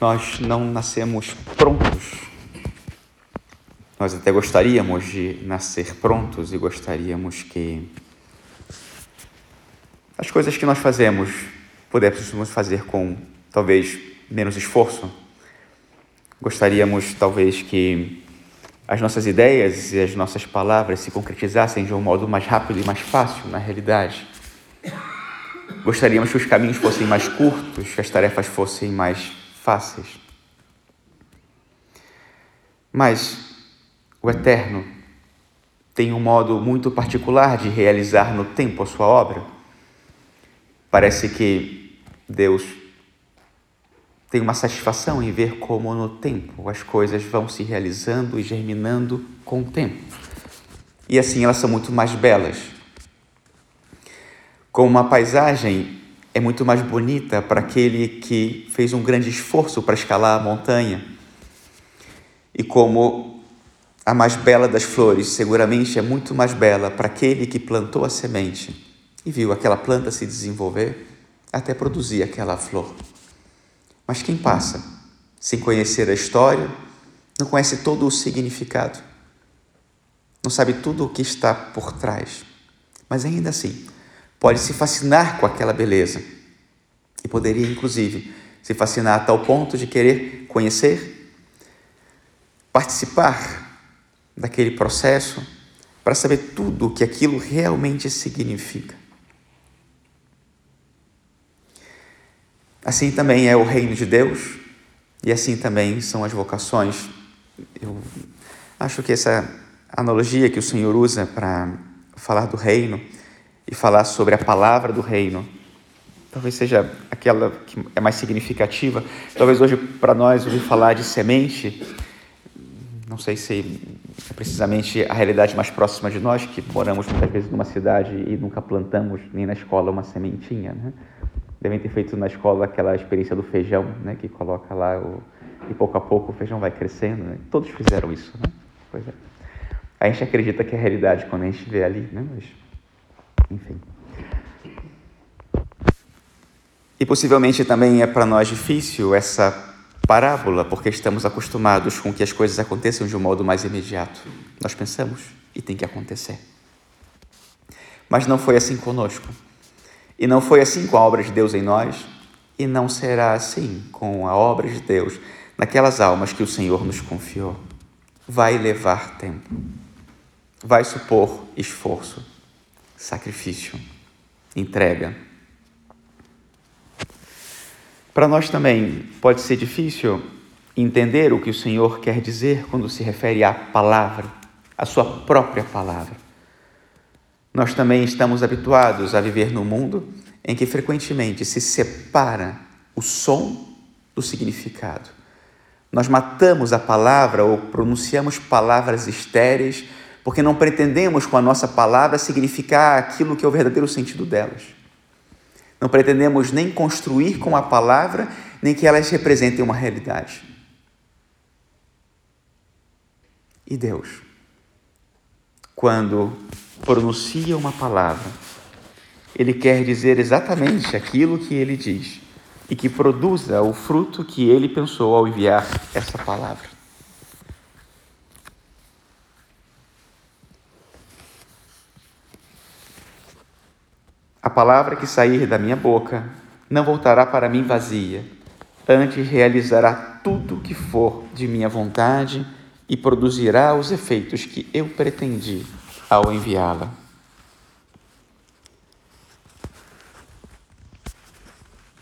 nós não nascemos prontos. Nós até gostaríamos de nascer prontos e gostaríamos que as coisas que nós fazemos pudéssemos fazer com talvez menos esforço. Gostaríamos talvez que as nossas ideias e as nossas palavras se concretizassem de um modo mais rápido e mais fácil na realidade. Gostaríamos que os caminhos fossem mais curtos, que as tarefas fossem mais fáceis. Mas o Eterno tem um modo muito particular de realizar no tempo a sua obra. Parece que Deus tem uma satisfação em ver como no tempo as coisas vão se realizando e germinando com o tempo. E assim elas são muito mais belas. Como uma paisagem é muito mais bonita para aquele que fez um grande esforço para escalar a montanha. E como a mais bela das flores seguramente é muito mais bela para aquele que plantou a semente e viu aquela planta se desenvolver até produzir aquela flor. Mas quem passa sem conhecer a história, não conhece todo o significado, não sabe tudo o que está por trás, mas ainda assim pode se fascinar com aquela beleza e poderia, inclusive, se fascinar a tal ponto de querer conhecer, participar daquele processo para saber tudo o que aquilo realmente significa. Assim também é o reino de Deus e assim também são as vocações. Eu acho que essa analogia que o Senhor usa para falar do reino e falar sobre a palavra do reino. Talvez seja aquela que é mais significativa. Talvez hoje para nós ouvir falar de semente, não sei se é precisamente a realidade mais próxima de nós, que moramos muitas vezes numa cidade e nunca plantamos nem na escola uma sementinha, né? Devem ter feito na escola aquela experiência do feijão, né? Que coloca lá o... e pouco a pouco o feijão vai crescendo, né? Todos fizeram isso, né? Pois é. A gente acredita que é a realidade quando a gente vê ali, né? Mas enfim. E possivelmente também é para nós difícil essa parábola, porque estamos acostumados com que as coisas aconteçam de um modo mais imediato. Nós pensamos e tem que acontecer. Mas não foi assim conosco. E não foi assim com a obra de Deus em nós, e não será assim com a obra de Deus naquelas almas que o Senhor nos confiou. Vai levar tempo. Vai supor esforço sacrifício, entrega. Para nós também pode ser difícil entender o que o Senhor quer dizer quando se refere à palavra, à sua própria palavra. Nós também estamos habituados a viver num mundo em que frequentemente se separa o som do significado. Nós matamos a palavra ou pronunciamos palavras estéreis porque não pretendemos com a nossa palavra significar aquilo que é o verdadeiro sentido delas. Não pretendemos nem construir com a palavra, nem que elas representem uma realidade. E Deus, quando pronuncia uma palavra, Ele quer dizer exatamente aquilo que Ele diz e que produza o fruto que Ele pensou ao enviar essa palavra. A palavra que sair da minha boca não voltará para mim vazia, antes realizará tudo o que for de minha vontade e produzirá os efeitos que eu pretendi ao enviá-la.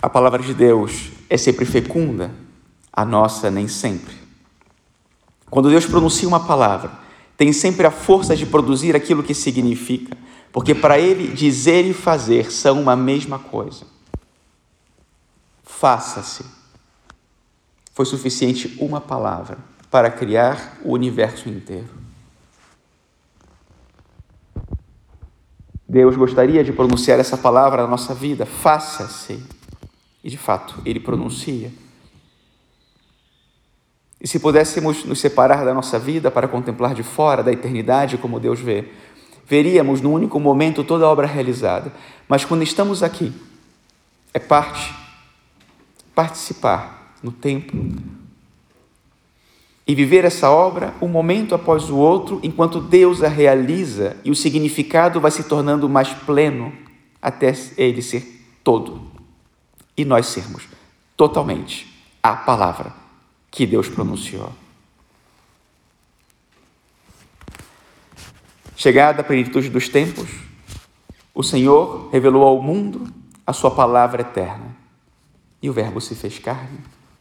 A palavra de Deus é sempre fecunda, a nossa nem sempre. Quando Deus pronuncia uma palavra, tem sempre a força de produzir aquilo que significa porque para ele dizer e fazer são uma mesma coisa. Faça-se. Foi suficiente uma palavra para criar o universo inteiro. Deus gostaria de pronunciar essa palavra na nossa vida, faça-se. E de fato, ele pronuncia. E se pudéssemos nos separar da nossa vida para contemplar de fora da eternidade como Deus vê, veríamos no único momento toda a obra realizada. Mas quando estamos aqui, é parte, participar no tempo, e viver essa obra um momento após o outro, enquanto Deus a realiza e o significado vai se tornando mais pleno até ele ser todo e nós sermos totalmente a palavra que Deus pronunciou. Chegada a plenitude dos tempos, o Senhor revelou ao mundo a sua palavra eterna. E o Verbo se fez carne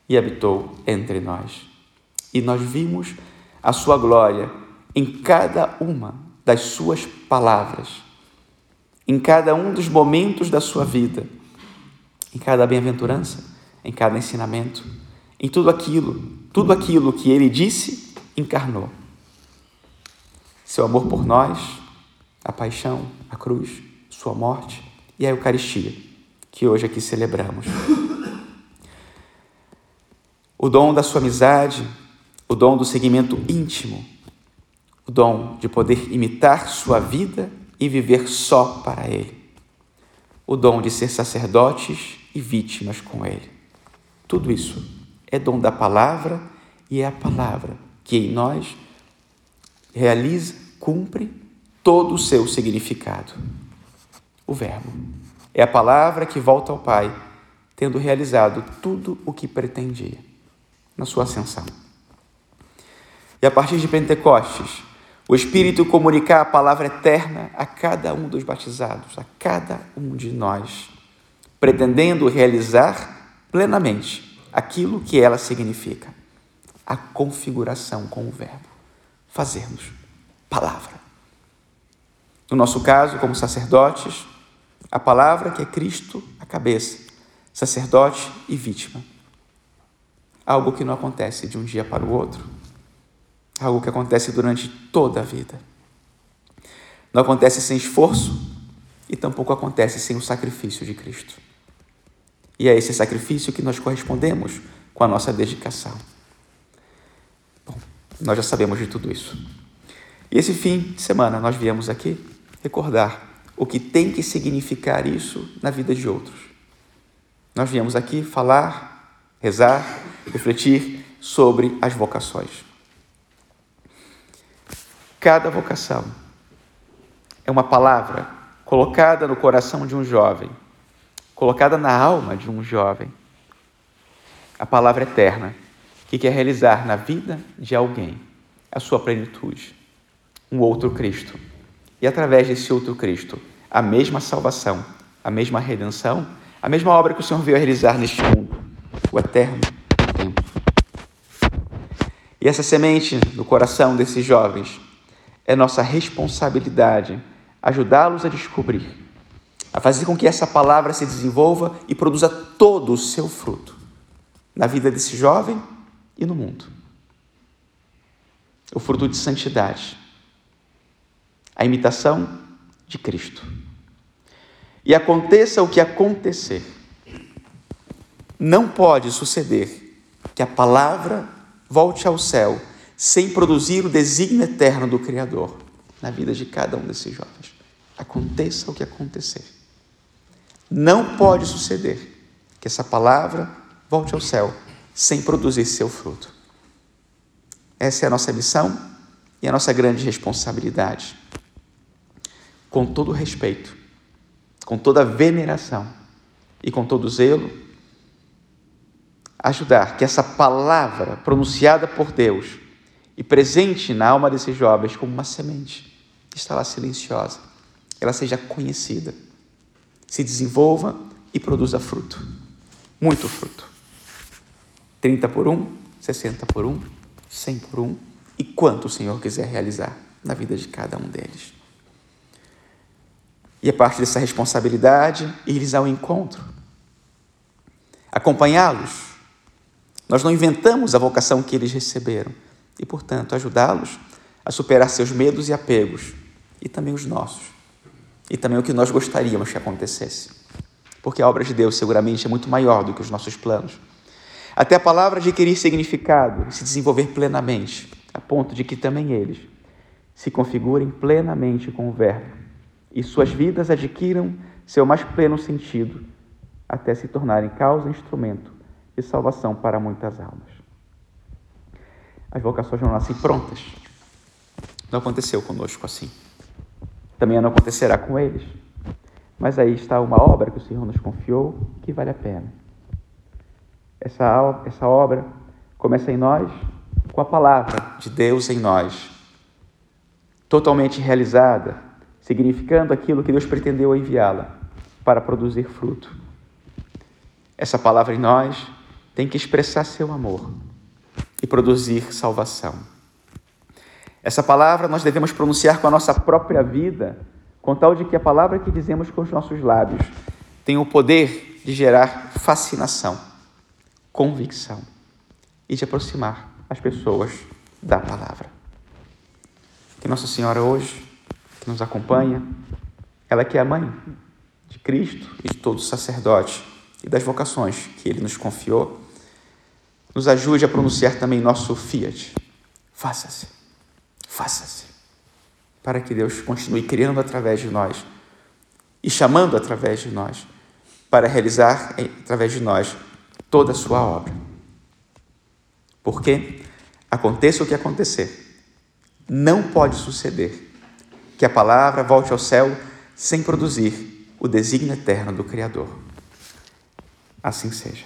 e habitou entre nós. E nós vimos a sua glória em cada uma das suas palavras, em cada um dos momentos da sua vida, em cada bem-aventurança, em cada ensinamento, em tudo aquilo, tudo aquilo que ele disse, encarnou seu amor por nós, a paixão, a cruz, sua morte e a Eucaristia, que hoje aqui celebramos. O dom da sua amizade, o dom do seguimento íntimo, o dom de poder imitar sua vida e viver só para Ele, o dom de ser sacerdotes e vítimas com Ele. Tudo isso é dom da palavra e é a palavra que em nós realiza, cumpre todo o seu significado. O Verbo é a palavra que volta ao Pai, tendo realizado tudo o que pretendia na sua ascensão. E a partir de Pentecostes, o Espírito comunicar a palavra eterna a cada um dos batizados, a cada um de nós, pretendendo realizar plenamente aquilo que ela significa, a configuração com o Verbo fazermos palavra. No nosso caso, como sacerdotes, a palavra que é Cristo, a cabeça, sacerdote e vítima. Algo que não acontece de um dia para o outro, algo que acontece durante toda a vida. Não acontece sem esforço e tampouco acontece sem o sacrifício de Cristo. E é esse sacrifício que nós correspondemos com a nossa dedicação. Nós já sabemos de tudo isso. E esse fim de semana nós viemos aqui recordar o que tem que significar isso na vida de outros. Nós viemos aqui falar, rezar, refletir sobre as vocações. Cada vocação é uma palavra colocada no coração de um jovem, colocada na alma de um jovem. A palavra eterna que quer realizar na vida de alguém a sua plenitude, um outro Cristo. E através desse outro Cristo, a mesma salvação, a mesma redenção, a mesma obra que o Senhor veio realizar neste mundo, o eterno tempo. E essa semente no coração desses jovens é nossa responsabilidade ajudá-los a descobrir, a fazer com que essa palavra se desenvolva e produza todo o seu fruto na vida desse jovem e no mundo. O fruto de santidade, a imitação de Cristo. E aconteça o que acontecer, não pode suceder que a palavra volte ao céu sem produzir o desígnio eterno do Criador na vida de cada um desses jovens. Aconteça o que acontecer. Não pode suceder que essa palavra volte ao céu sem produzir seu fruto. Essa é a nossa missão e a nossa grande responsabilidade. Com todo respeito, com toda veneração e com todo zelo, ajudar que essa palavra pronunciada por Deus e presente na alma desses jovens como uma semente está lá silenciosa, ela seja conhecida, se desenvolva e produza fruto, muito fruto. 30 por um, 60 por um, 100 por um e quanto o Senhor quiser realizar na vida de cada um deles. E a parte dessa responsabilidade, ir ao encontro, acompanhá-los. Nós não inventamos a vocação que eles receberam e, portanto, ajudá-los a superar seus medos e apegos e também os nossos e também o que nós gostaríamos que acontecesse. Porque a obra de Deus seguramente é muito maior do que os nossos planos até a palavra adquirir significado e se desenvolver plenamente, a ponto de que também eles se configurem plenamente com o Verbo e suas vidas adquiram seu mais pleno sentido, até se tornarem causa e instrumento e salvação para muitas almas. As vocações não nascem prontas. Não aconteceu conosco assim. Também não acontecerá com eles. Mas aí está uma obra que o Senhor nos confiou que vale a pena. Essa, essa obra começa em nós com a palavra de Deus em nós, totalmente realizada, significando aquilo que Deus pretendeu enviá-la para produzir fruto. Essa palavra em nós tem que expressar seu amor e produzir salvação. Essa palavra nós devemos pronunciar com a nossa própria vida, com tal de que a palavra que dizemos com os nossos lábios tenha o poder de gerar fascinação, convicção e de aproximar as pessoas da palavra. Que Nossa Senhora hoje, que nos acompanha, ela que é a mãe de Cristo e de todos os sacerdotes e das vocações que Ele nos confiou, nos ajude a pronunciar também nosso fiat. Faça-se, faça-se, para que Deus continue criando através de nós e chamando através de nós, para realizar através de nós toda a sua obra. Porque, aconteça o que acontecer, não pode suceder que a palavra volte ao céu sem produzir o desígnio eterno do Criador. Assim seja.